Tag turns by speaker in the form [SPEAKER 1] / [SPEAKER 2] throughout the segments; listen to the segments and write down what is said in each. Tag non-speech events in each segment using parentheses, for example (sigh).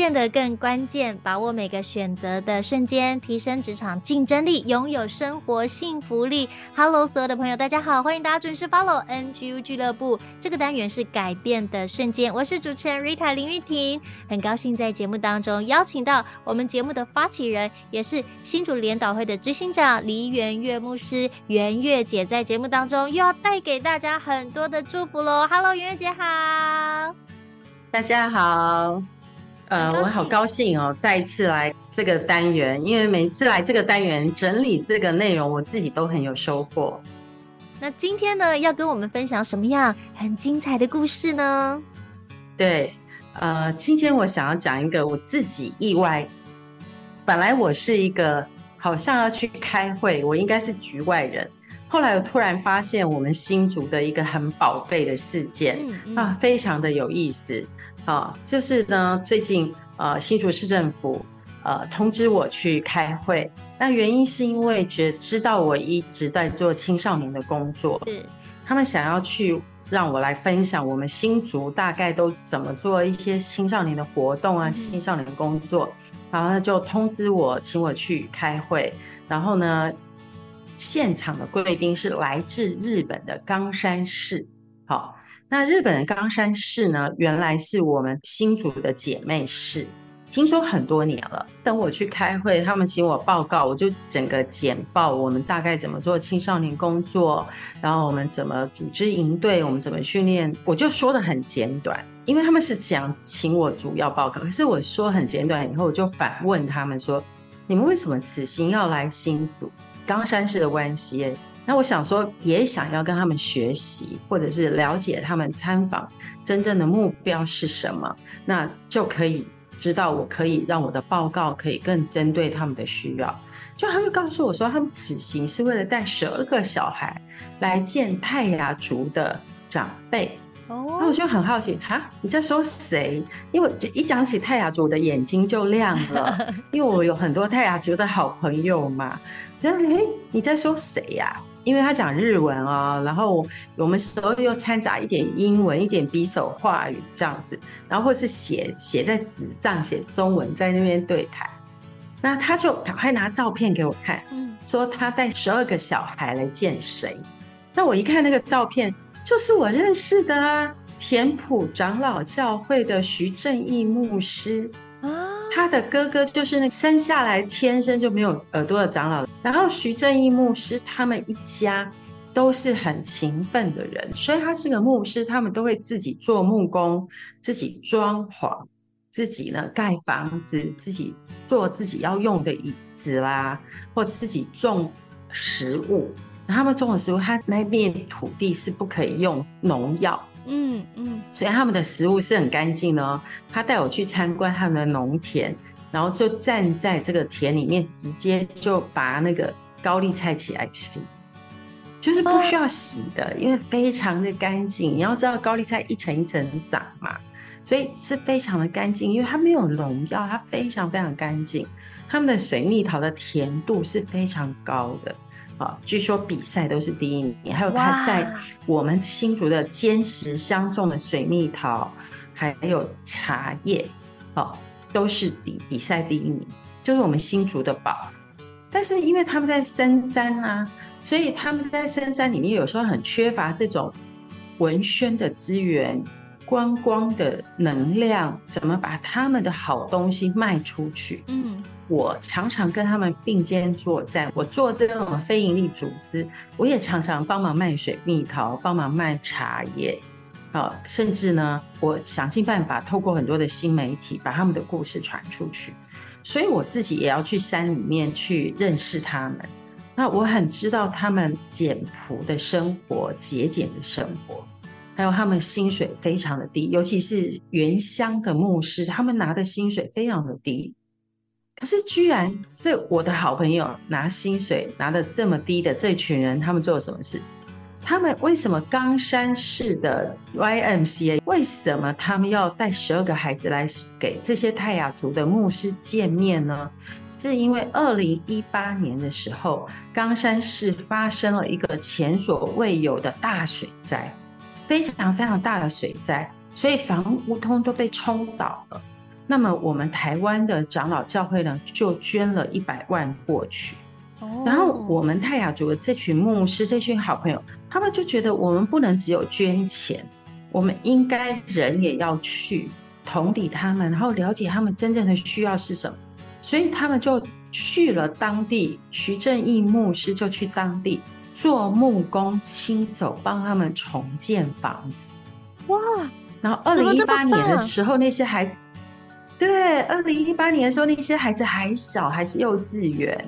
[SPEAKER 1] 变得更关键，把握每个选择的瞬间，提升职场竞争力，拥有生活幸福力。Hello，所有的朋友，大家好，欢迎大家准时 follow NGU 俱乐部。这个单元是改变的瞬间，我是主持人 Rita 林玉婷，很高兴在节目当中邀请到我们节目的发起人，也是新主联导会的执行长黎元月牧师，元月姐在节目当中又要带给大家很多的祝福喽。Hello，元月姐好，
[SPEAKER 2] 大家好。呃，我好高兴哦，再一次来这个单元，因为每次来这个单元整理这个内容，我自己都很有收获。
[SPEAKER 1] 那今天呢，要跟我们分享什么样很精彩的故事呢？
[SPEAKER 2] 对，呃，今天我想要讲一个我自己意外，本来我是一个好像要去开会，我应该是局外人，后来我突然发现我们新竹的一个很宝贝的事件，嗯嗯，啊，非常的有意思。啊，就是呢，最近呃，新竹市政府呃通知我去开会，那原因是因为觉知道我一直在做青少年的工作，
[SPEAKER 1] 是
[SPEAKER 2] 他们想要去让我来分享我们新竹大概都怎么做一些青少年的活动啊，青少年的工作，然后呢就通知我，请我去开会，然后呢，现场的贵宾是来自日本的冈山市，好。那日本的冈山市呢，原来是我们新竹的姐妹市，听说很多年了。等我去开会，他们请我报告，我就整个简报我们大概怎么做青少年工作，然后我们怎么组织营队，我们怎么训练，我就说得很简短，因为他们是想请我主要报告，可是我说很简短以后，我就反问他们说：你们为什么此行要来新竹？冈山市的关系？那我想说，也想要跟他们学习，或者是了解他们参访真正的目标是什么，那就可以知道我可以让我的报告可以更针对他们的需要。就他会告诉我说，他们此行是为了带十二个小孩来见泰雅族的长辈。哦，那我就很好奇，哈，你在说谁？因为一讲起泰雅族，我的眼睛就亮了，(laughs) 因为我有很多泰雅族的好朋友嘛。就哎，你在说谁呀？因为他讲日文啊，然后我们时候又掺杂一点英文，一点匕首话语这样子，然后或是写写在纸上写中文在那边对谈，那他就赶快拿照片给我看，说他带十二个小孩来见谁，那我一看那个照片，就是我认识的啊，田埔长老教会的徐正义牧师啊。他的哥哥就是那个生下来天生就没有耳朵的长老，然后徐正义牧师他们一家都是很勤奋的人，所以他是个牧师，他们都会自己做木工，自己装潢，自己呢盖房子，自己做自己要用的椅子啦，或自己种食物。他们种的食物，他那边土地是不可以用农药。嗯嗯，所以他们的食物是很干净的哦。他带我去参观他们的农田，然后就站在这个田里面，直接就拔那个高丽菜起来吃，就是不需要洗的，因为非常的干净。你要知道高丽菜一层一层长嘛，所以是非常的干净，因为它没有农药，它非常非常干净。他们的水蜜桃的甜度是非常高的。啊，据说比赛都是第一名，还有他在我们新竹的坚实相种的水蜜桃，还有茶叶，哦，都是比比赛第一名，就是我们新竹的宝。但是因为他们在深山啊，所以他们在深山里面有时候很缺乏这种文宣的资源、观光的能量，怎么把他们的好东西卖出去？嗯。我常常跟他们并肩作战。我做这种非营利组织，我也常常帮忙卖水蜜桃，帮忙卖茶叶，啊，甚至呢，我想尽办法透过很多的新媒体把他们的故事传出去。所以我自己也要去山里面去认识他们。那我很知道他们简朴的生活、节俭的生活，还有他们薪水非常的低，尤其是原乡的牧师，他们拿的薪水非常的低。可是居然是我的好朋友拿薪水拿的这么低的这群人，他们做了什么事？他们为什么冈山市的 YMCA 为什么他们要带十二个孩子来给这些泰雅族的牧师见面呢？是因为二零一八年的时候，冈山市发生了一个前所未有的大水灾，非常非常大的水灾，所以房屋通都被冲倒了。那么我们台湾的长老教会呢，就捐了一百万过去。然后我们泰雅族的这群牧师，这群好朋友，他们就觉得我们不能只有捐钱，我们应该人也要去同理他们，然后了解他们真正的需要是什么。所以他们就去了当地，徐正义牧师就去当地做木工，亲手帮他们重建房子。哇！然后二零一八年的时候，那些孩子，对，二零一八年的时候，那些孩子还小，还是幼稚园。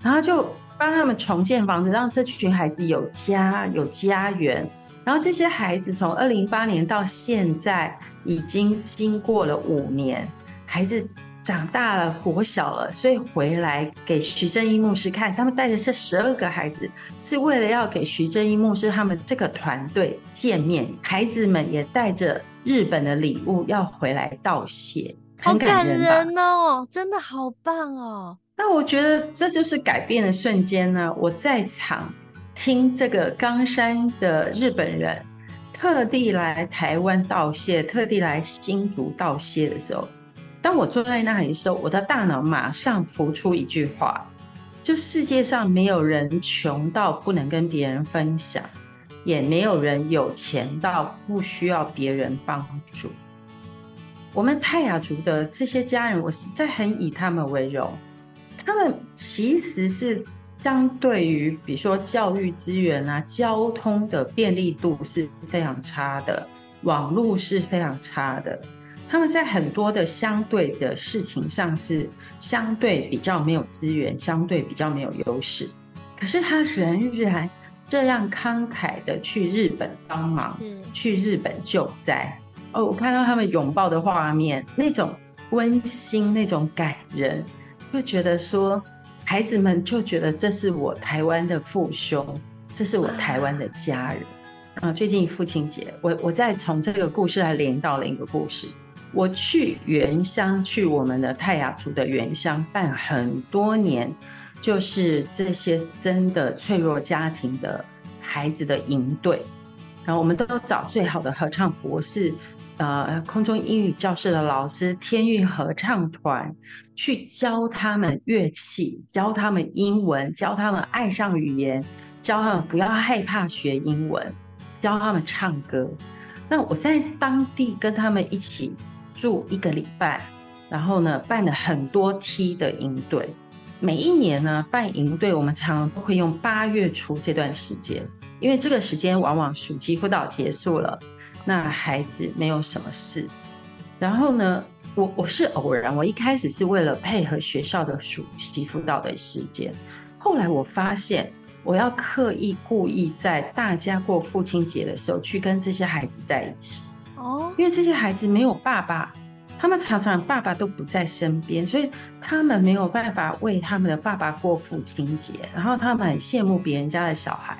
[SPEAKER 2] 然后就帮他们重建房子，让这群孩子有家有家园。然后这些孩子从二零一八年到现在，已经经过了五年，孩子长大了，活小了，所以回来给徐正义牧师看。他们带着这十二个孩子，是为了要给徐正义牧师他们这个团队见面。孩子们也带着日本的礼物要回来道谢，很感人，
[SPEAKER 1] 好感人哦，真的好棒哦。
[SPEAKER 2] 那我觉得这就是改变的瞬间呢。我在场听这个冈山的日本人特地来台湾道谢，特地来新竹道谢的时候，当我坐在那里的时候，我的大脑马上浮出一句话：就世界上没有人穷到不能跟别人分享，也没有人有钱到不需要别人帮助。我们泰雅族的这些家人，我实在很以他们为荣。他们其实是相对于，比如说教育资源啊、交通的便利度是非常差的，网络是非常差的。他们在很多的相对的事情上是相对比较没有资源，相对比较没有优势。可是他仍然这样慷慨的去日本帮忙，去日本救灾。哦，我看到他们拥抱的画面，那种温馨，那种感人。就觉得说，孩子们就觉得这是我台湾的父兄，这是我台湾的家人。啊，最近父亲节，我我再从这个故事来连到了一个故事。我去原乡，去我们的泰雅族的原乡办很多年，就是这些真的脆弱家庭的孩子的营队，然后我们都找最好的合唱博士。呃，空中英语教室的老师，天韵合唱团去教他们乐器，教他们英文，教他们爱上语言，教他们不要害怕学英文，教他们唱歌。那我在当地跟他们一起住一个礼拜，然后呢，办了很多梯的营队。每一年呢，办营队，我们常常都会用八月初这段时间，因为这个时间往往暑期辅导结束了。那孩子没有什么事，然后呢，我我是偶然，我一开始是为了配合学校的暑期辅导的时间，后来我发现我要刻意故意在大家过父亲节的时候去跟这些孩子在一起哦，因为这些孩子没有爸爸，他们常常爸爸都不在身边，所以他们没有办法为他们的爸爸过父亲节，然后他们很羡慕别人家的小孩，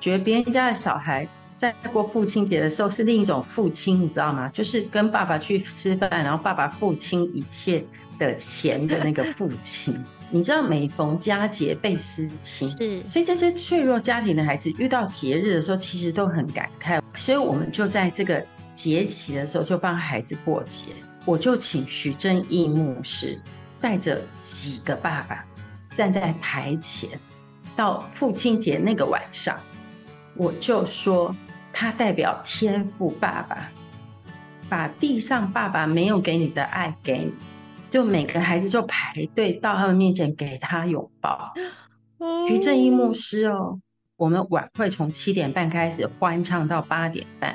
[SPEAKER 2] 觉得别人家的小孩。在过父亲节的时候是另一种父亲，你知道吗？就是跟爸爸去吃饭，然后爸爸付清一切的钱的那个父亲。(laughs) 你知道每逢佳节倍思亲，是。所以这些脆弱家庭的孩子遇到节日的时候，其实都很感慨。所以我们就在这个节期的时候就帮孩子过节。我就请徐正义牧师带着几个爸爸站在台前，到父亲节那个晚上，我就说。他代表天赋爸爸，把地上爸爸没有给你的爱给你，就每个孩子就排队到他们面前给他拥抱。徐正义牧师哦，我们晚会从七点半开始欢唱到八点半，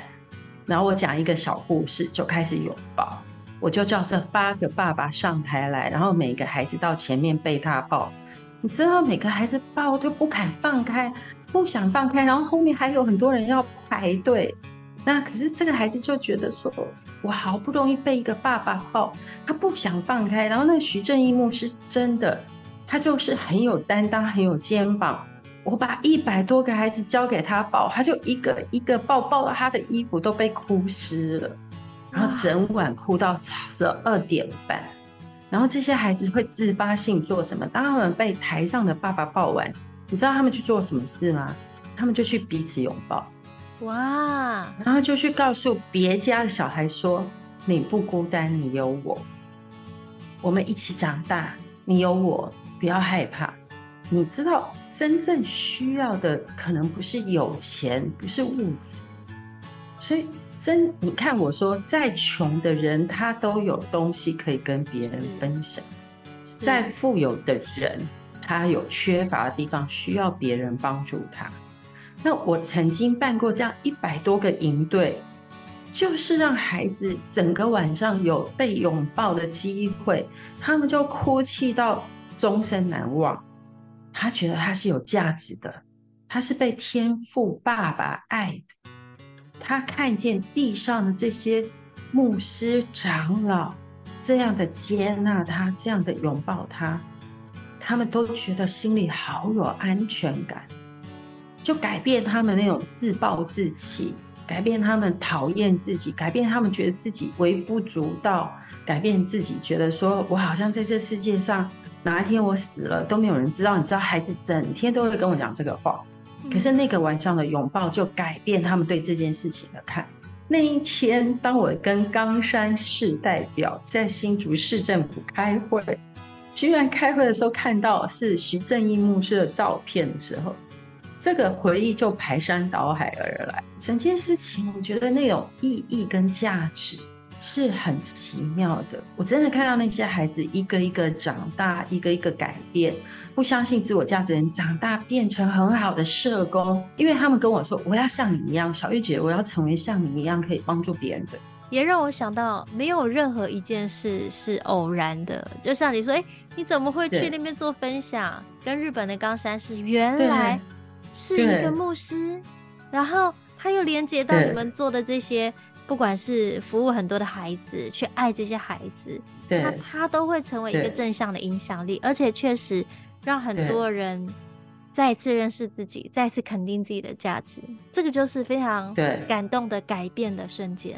[SPEAKER 2] 然后我讲一个小故事就开始拥抱，我就叫这八个爸爸上台来，然后每个孩子到前面被他抱。你知道每个孩子抱都不敢放开，不想放开，然后后面还有很多人要排队。那可是这个孩子就觉得说，我好不容易被一个爸爸抱，他不想放开。然后那徐正义牧师真的，他就是很有担当，很有肩膀。我把一百多个孩子交给他抱，他就一个一个抱，抱到他的衣服都被哭湿了，然后整晚哭到十二点半。然后这些孩子会自发性做什么？当他们被台上的爸爸抱完，你知道他们去做什么事吗？他们就去彼此拥抱，哇！然后就去告诉别家的小孩说：“你不孤单，你有我，我们一起长大，你有我，不要害怕。”你知道，真正需要的可能不是有钱，不是物质。所以，真你看我说，再穷的人他都有东西可以跟别人分享；再富有的人，他有缺乏的地方需要别人帮助他。那我曾经办过这样一百多个营队，就是让孩子整个晚上有被拥抱的机会，他们就哭泣到终身难忘。他觉得他是有价值的，他是被天赋爸爸爱的。他看见地上的这些牧师长老这样的接纳他，这样的拥抱他，他们都觉得心里好有安全感，就改变他们那种自暴自弃，改变他们讨厌自己，改变他们觉得自己微不足道，改变自己觉得说我好像在这世界上。哪一天我死了都没有人知道，你知道孩子整天都会跟我讲这个话，可是那个晚上的拥抱就改变他们对这件事情的看。那一天，当我跟冈山市代表在新竹市政府开会，居然开会的时候看到是徐正义牧师的照片的时候，这个回忆就排山倒海而来。整件事情，我觉得那种意义跟价值。是很奇妙的，我真的看到那些孩子一个一个长大，一个一个改变，不相信自我价值的人长大变成很好的社工，因为他们跟我说，我要像你一样，小玉姐，我要成为像你一样可以帮助别人的。
[SPEAKER 1] 也让我想到，没有任何一件事是偶然的，就像你说，哎，你怎么会去那边做分享？跟日本的冈山市原来是一个牧师，然后他又连接到你们做的这些。不管是服务很多的孩子，去爱这些孩子，对，那他都会成为一个正向的影响力，而且确实让很多人再次认识自己，再次肯定自己的价值。这个就是非常感动的改变的瞬间。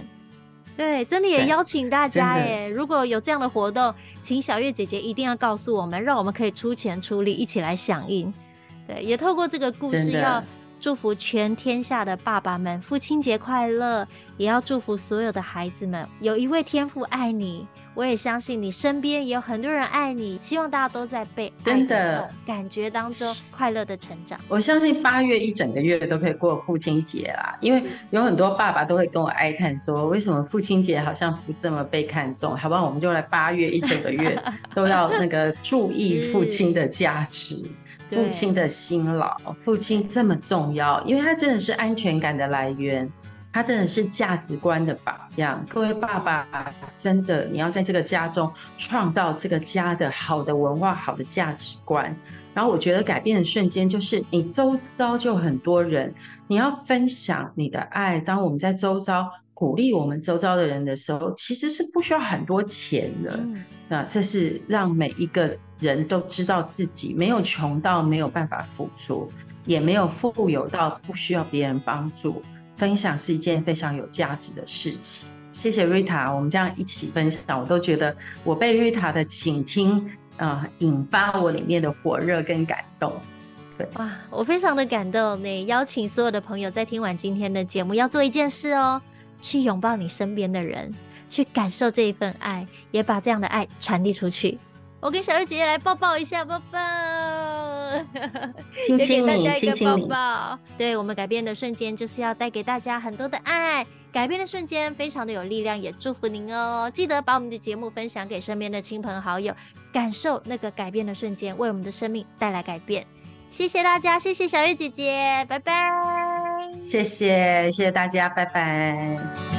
[SPEAKER 1] 对，真的也邀请大家耶，如果有这样的活动，请小月姐姐一定要告诉我们，让我们可以出钱出力一起来响应。对，也透过这个故事要。祝福全天下的爸爸们，父亲节快乐！也要祝福所有的孩子们，有一位天父爱你，我也相信你身边也有很多人爱你。希望大家都在被真的感觉当中快乐的成长。
[SPEAKER 2] 我相信八月一整个月都可以过父亲节啦，因为有很多爸爸都会跟我哀叹说，为什么父亲节好像不这么被看重？好不好？我们就来八月一整个月 (laughs) 都要那个注意父亲的价值。父亲的辛劳，父亲这么重要，因为他真的是安全感的来源，他真的是价值观的榜样。各位爸爸，真的你要在这个家中创造这个家的好的文化、好的价值观。然后我觉得改变的瞬间就是你周遭就很多人，你要分享你的爱。当我们在周遭鼓励我们周遭的人的时候，其实是不需要很多钱的。那这是让每一个。人都知道自己没有穷到没有办法付出，也没有富有到不需要别人帮助。分享是一件非常有价值的事情。谢谢瑞塔我们这样一起分享，我都觉得我被瑞塔的倾听啊、引发我里面的火热跟感动。对，
[SPEAKER 1] 哇，我非常的感动。那邀请所有的朋友在听完今天的节目，要做一件事哦，去拥抱你身边的人，去感受这一份爱，也把这样的爱传递出去。我跟小月姐姐来抱抱一下，抱抱，(laughs)
[SPEAKER 2] 亲亲你，亲亲
[SPEAKER 1] 你，抱抱。对，我们改变的瞬间，就是要带给大家很多的爱。改变的瞬间非常的有力量，也祝福您哦。记得把我们的节目分享给身边的亲朋好友，感受那个改变的瞬间，为我们的生命带来改变。谢谢大家，谢谢小月姐姐，拜拜。
[SPEAKER 2] 谢谢，谢谢大家，拜拜。